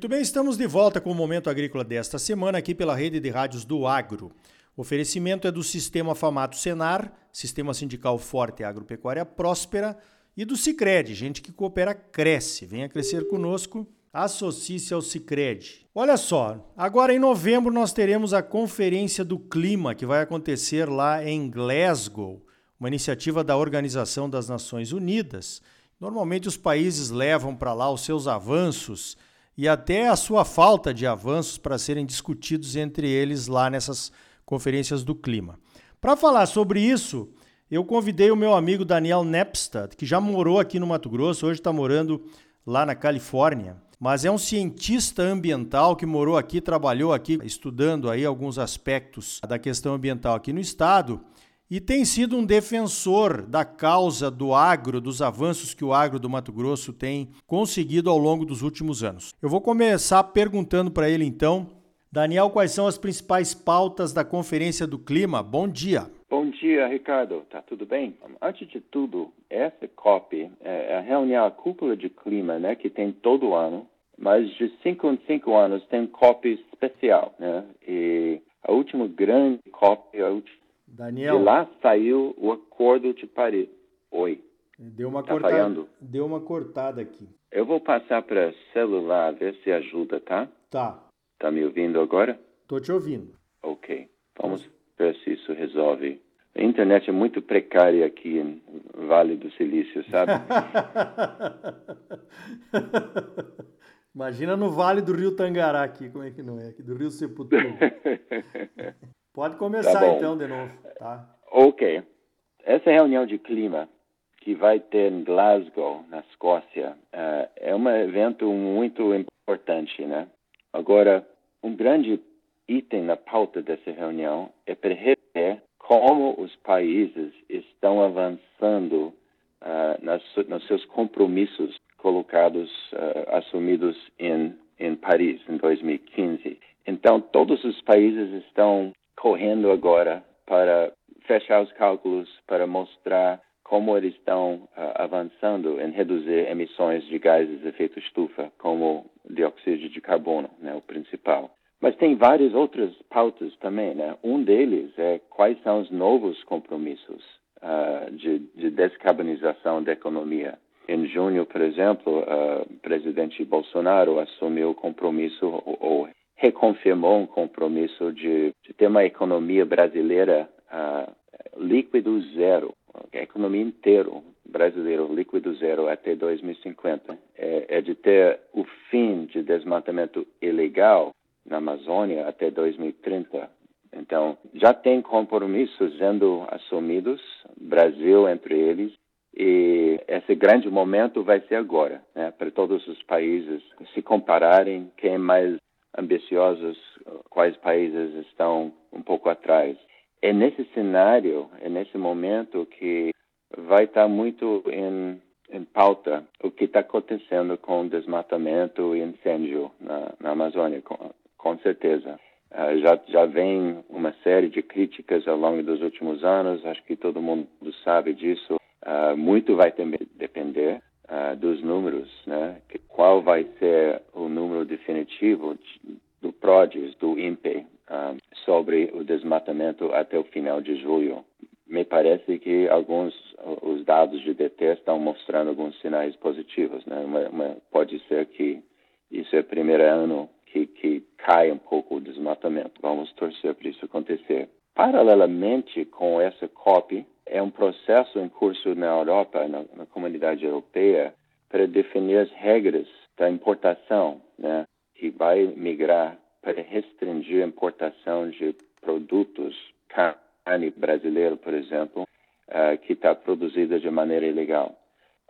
Muito bem, estamos de volta com o Momento Agrícola desta semana aqui pela rede de rádios do Agro. O oferecimento é do Sistema Famato Senar, Sistema Sindical Forte e Agropecuária Próspera, e do Cicred, gente que coopera cresce. Venha crescer conosco, associe-se ao Cicred. Olha só, agora em novembro nós teremos a Conferência do Clima, que vai acontecer lá em Glasgow, uma iniciativa da Organização das Nações Unidas. Normalmente os países levam para lá os seus avanços e até a sua falta de avanços para serem discutidos entre eles lá nessas conferências do clima. Para falar sobre isso, eu convidei o meu amigo Daniel Nepstad, que já morou aqui no Mato Grosso, hoje está morando lá na Califórnia, mas é um cientista ambiental que morou aqui, trabalhou aqui, estudando aí alguns aspectos da questão ambiental aqui no estado e tem sido um defensor da causa do agro, dos avanços que o agro do Mato Grosso tem conseguido ao longo dos últimos anos. Eu vou começar perguntando para ele então, Daniel, quais são as principais pautas da Conferência do Clima? Bom dia. Bom dia, Ricardo. Tá tudo bem? Antes de tudo, essa COP é a reunião, a cúpula de clima, né, que tem todo ano, mas de cinco em cinco anos tem COP especial, né? E a última grande COP, a última Daniel. De lá saiu o Acordo de Paris. Oi. Deu uma, tá cortada, deu uma cortada aqui. Eu vou passar para celular, ver se ajuda, tá? Tá. Tá me ouvindo agora? Tô te ouvindo. Ok. Vamos ver se isso resolve. A internet é muito precária aqui em Vale do Silício, sabe? Imagina no Vale do Rio Tangará aqui, como é que não é? Aqui do Rio Sepultura. Pode começar tá então de novo, tá? Ok. Essa reunião de clima que vai ter em Glasgow, na Escócia, uh, é um evento muito importante, né? Agora, um grande item na pauta dessa reunião é para rever como os países estão avançando uh, nas, nos seus compromissos colocados, uh, assumidos em, em Paris, em 2015. Então, todos os países estão correndo agora para fechar os cálculos, para mostrar como eles estão uh, avançando em reduzir emissões de gases de efeito estufa, como dióxido de carbono, né, o principal. Mas tem várias outras pautas também, né? Um deles é quais são os novos compromissos uh, de, de, descarbonização da economia. Em junho, por exemplo, o uh, presidente Bolsonaro assumiu o compromisso ou, ou reconfirmou um compromisso de, de ter uma economia brasileira uh, líquido zero, a economia inteira brasileira líquido zero até 2050. É, é de ter o fim de desmatamento ilegal na Amazônia até 2030. Então, já tem compromissos sendo assumidos, Brasil entre eles, e esse grande momento vai ser agora, né, para todos os países se compararem quem é mais ambiciosos, quais países estão um pouco atrás. É nesse cenário, é nesse momento que vai estar muito em, em pauta o que está acontecendo com desmatamento e incêndio na, na Amazônia, com, com certeza. Uh, já, já vem uma série de críticas ao longo dos últimos anos, acho que todo mundo sabe disso. Uh, muito vai depender uh, dos números, né? Qual vai ser o número definitivo do PRODES, do INPE, uh, sobre o desmatamento até o final de julho. Me parece que alguns os dados de DT estão mostrando alguns sinais positivos, né? Uma, uma, pode ser que isso é o primeiro ano que, que cai um pouco o desmatamento. Vamos torcer para isso acontecer. Paralelamente com essa COP, é um processo em curso na Europa, na, na comunidade europeia, para definir as regras da importação, né, que vai migrar para restringir a importação de produtos, carne brasileira, por exemplo, uh, que está produzida de maneira ilegal.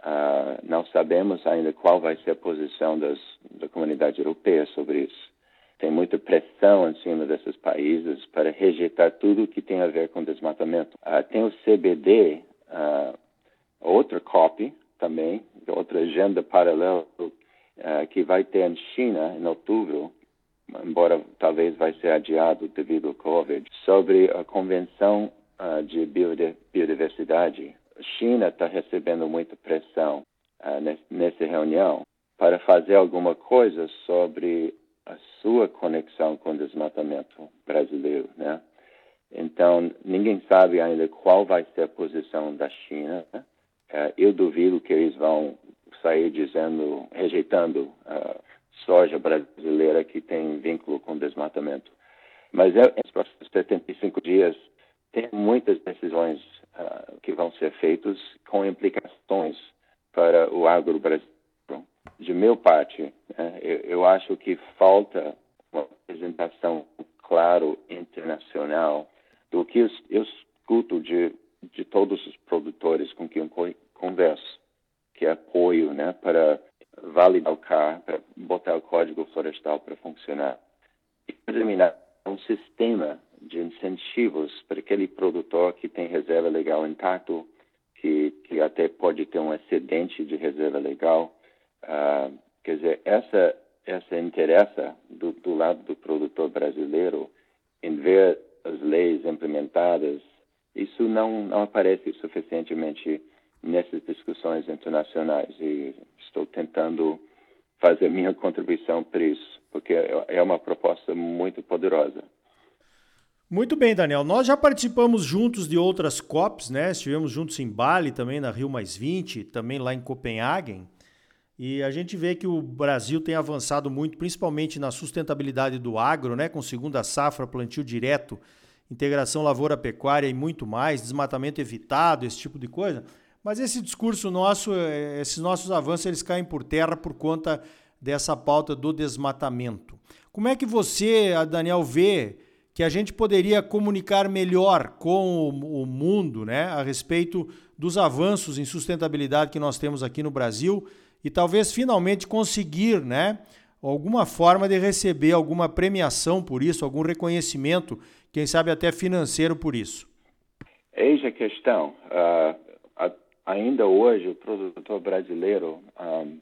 Uh, não sabemos ainda qual vai ser a posição das, da comunidade europeia sobre isso. Tem muita pressão em cima desses países para rejeitar tudo que tem a ver com desmatamento. Uh, tem o CBD, uh, outra COP também, outra agenda paralela uh, que vai ter em China em outubro, embora talvez vai ser adiado devido ao Covid, sobre a Convenção de Biodiversidade. A China está recebendo muita pressão nessa reunião para fazer alguma coisa sobre a sua conexão com o desmatamento brasileiro, né? Então, ninguém sabe ainda qual vai ser a posição da China. Né? Uh, eu duvido que eles vão sair dizendo, rejeitando a soja brasileira que tem vínculo com desmatamento. Mas é, nos próximos 75 dias tem muitas decisões uh, que vão ser feitas com implicações para o agro brasileiro. De meu parte, né, eu, eu acho que falta uma apresentação claro internacional do que eu, escuto de, de todos os produtores com quem eu converso, que é apoio né, para validar o CAR, para botar o código florestal para funcionar. E terminar um sistema de incentivos para aquele produtor que tem reserva legal intacto, que, que até pode ter um excedente de reserva legal. Uh, quer dizer, essa, essa interessa do, do lado do produtor brasileiro em ver as leis implementadas, isso não, não aparece suficientemente nessas discussões internacionais e estou tentando fazer minha contribuição para isso, porque é uma proposta muito poderosa. Muito bem, Daniel. Nós já participamos juntos de outras COPs, né? Estivemos juntos em Bali, também na Rio Mais 20, também lá em Copenhague. E a gente vê que o Brasil tem avançado muito, principalmente na sustentabilidade do agro, né? com segunda safra, plantio direto, integração lavoura-pecuária e muito mais, desmatamento evitado, esse tipo de coisa. Mas esse discurso nosso, é, esses nossos avanços, eles caem por terra por conta dessa pauta do desmatamento. Como é que você, Daniel, vê que a gente poderia comunicar melhor com o mundo né, a respeito dos avanços em sustentabilidade que nós temos aqui no Brasil e talvez finalmente conseguir, né, alguma forma de receber alguma premiação por isso, algum reconhecimento, quem sabe até financeiro por isso. Eis a questão. Uh, ainda hoje, o produtor brasileiro um,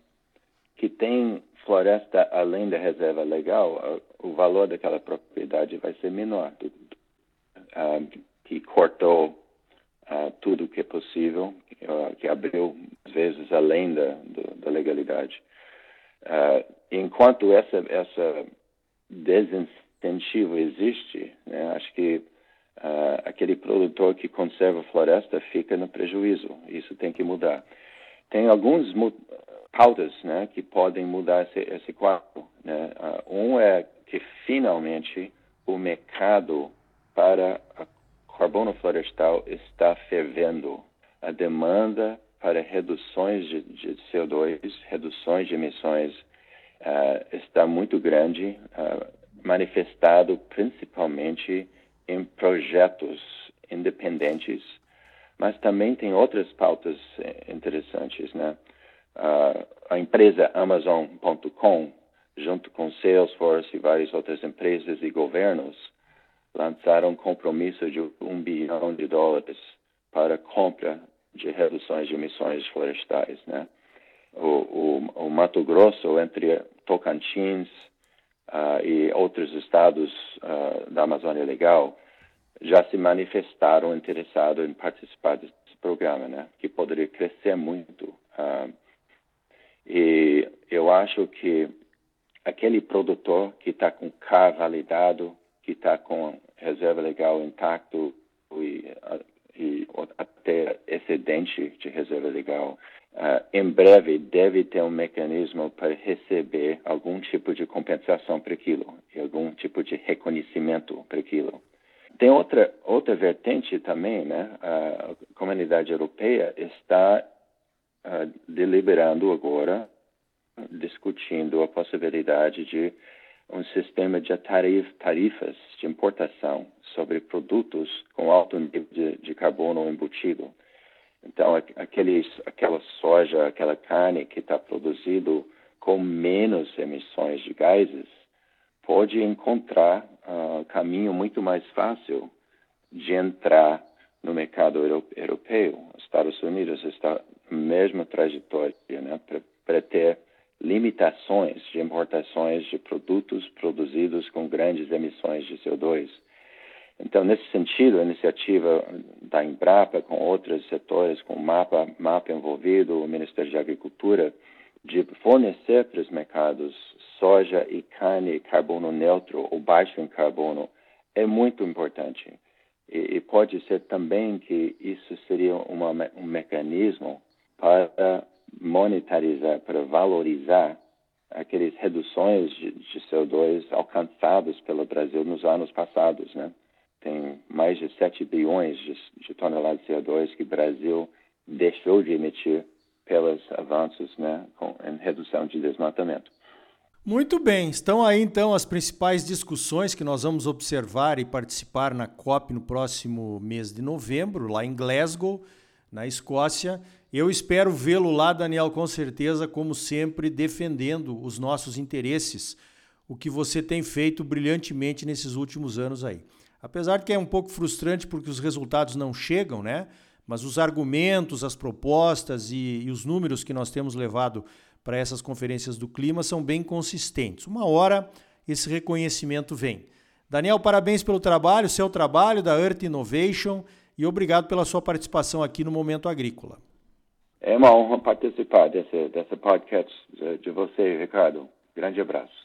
que tem floresta além da reserva legal, uh, o valor daquela propriedade vai ser menor. Uh, que cortou uh, tudo que é possível, uh, que abriu, às vezes, além da, do, da legalidade. Uh, enquanto essa, essa desincentivo existe, né, acho que aquele produtor que conserva a floresta fica no prejuízo. Isso tem que mudar. Tem alguns pautas né, que podem mudar esse, esse quadro. Né? um é que finalmente o mercado para a carbono florestal está fervendo. A demanda para reduções de, de CO2, reduções de emissões, uh, está muito grande, uh, manifestado principalmente em projetos independentes, mas também tem outras pautas eh, interessantes, né? Uh, a empresa Amazon.com, junto com Salesforce e várias outras empresas e governos, lançaram um compromisso de um bilhão de dólares para compra de reduções de emissões florestais, né? O, o, o Mato Grosso, entre Tocantins uh, e outros estados uh, da Amazônia Legal, já se manifestaram interessados em participar desse programa, né? Que poderia crescer muito. Uh, e eu acho que aquele produtor que está com K validado, que está com reserva legal intacto e, e até excedente de reserva legal, uh, em breve deve ter um mecanismo para receber algum tipo de compensação para aquilo e algum tipo de reconhecimento para aquilo. Tem outra outra vertente também, né? A comunidade europeia está uh, deliberando agora, discutindo a possibilidade de um sistema de tarifas de importação sobre produtos com alto nível de, de carbono embutido. Então, aqueles, aquela soja, aquela carne que está produzido com menos emissões de gases, pode encontrar uh, caminho muito mais fácil de entrar no mercado europeu. Os Estados Unidos está na mesma trajetória né, para ter limitações de importações de produtos produzidos com grandes emissões de CO2. Então, nesse sentido, a iniciativa da Embrapa com outros setores, com o MAPA, MAPA envolvido, o Ministério da Agricultura, de fornecer para os mercados soja e carne carbono neutro ou baixo em carbono é muito importante. E, e pode ser também que isso seria uma, um mecanismo para monetarizar, para valorizar aquelas reduções de, de, CO2 alcançadas pelo Brasil nos anos passados, né? Tem mais de 7 bilhões de, de toneladas de CO2 que o Brasil deixou de emitir pelos avanços né, com, em redução de desmatamento. Muito bem, estão aí então as principais discussões que nós vamos observar e participar na COP no próximo mês de novembro, lá em Glasgow, na Escócia. Eu espero vê-lo lá, Daniel, com certeza, como sempre, defendendo os nossos interesses, o que você tem feito brilhantemente nesses últimos anos aí. Apesar de que é um pouco frustrante porque os resultados não chegam, né? Mas os argumentos, as propostas e, e os números que nós temos levado para essas conferências do clima são bem consistentes. Uma hora esse reconhecimento vem. Daniel, parabéns pelo trabalho, seu trabalho da Earth Innovation e obrigado pela sua participação aqui no Momento Agrícola. É uma honra participar desse, desse podcast de você, Ricardo. Grande abraço.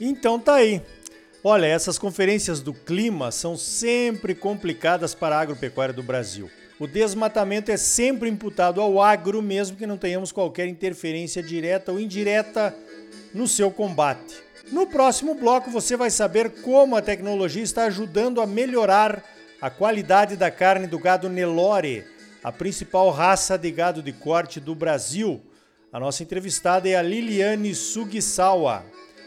Então tá aí. Olha, essas conferências do clima são sempre complicadas para a agropecuária do Brasil. O desmatamento é sempre imputado ao agro, mesmo que não tenhamos qualquer interferência direta ou indireta no seu combate. No próximo bloco você vai saber como a tecnologia está ajudando a melhorar a qualidade da carne do gado Nelore, a principal raça de gado de corte do Brasil. A nossa entrevistada é a Liliane Sugisawa.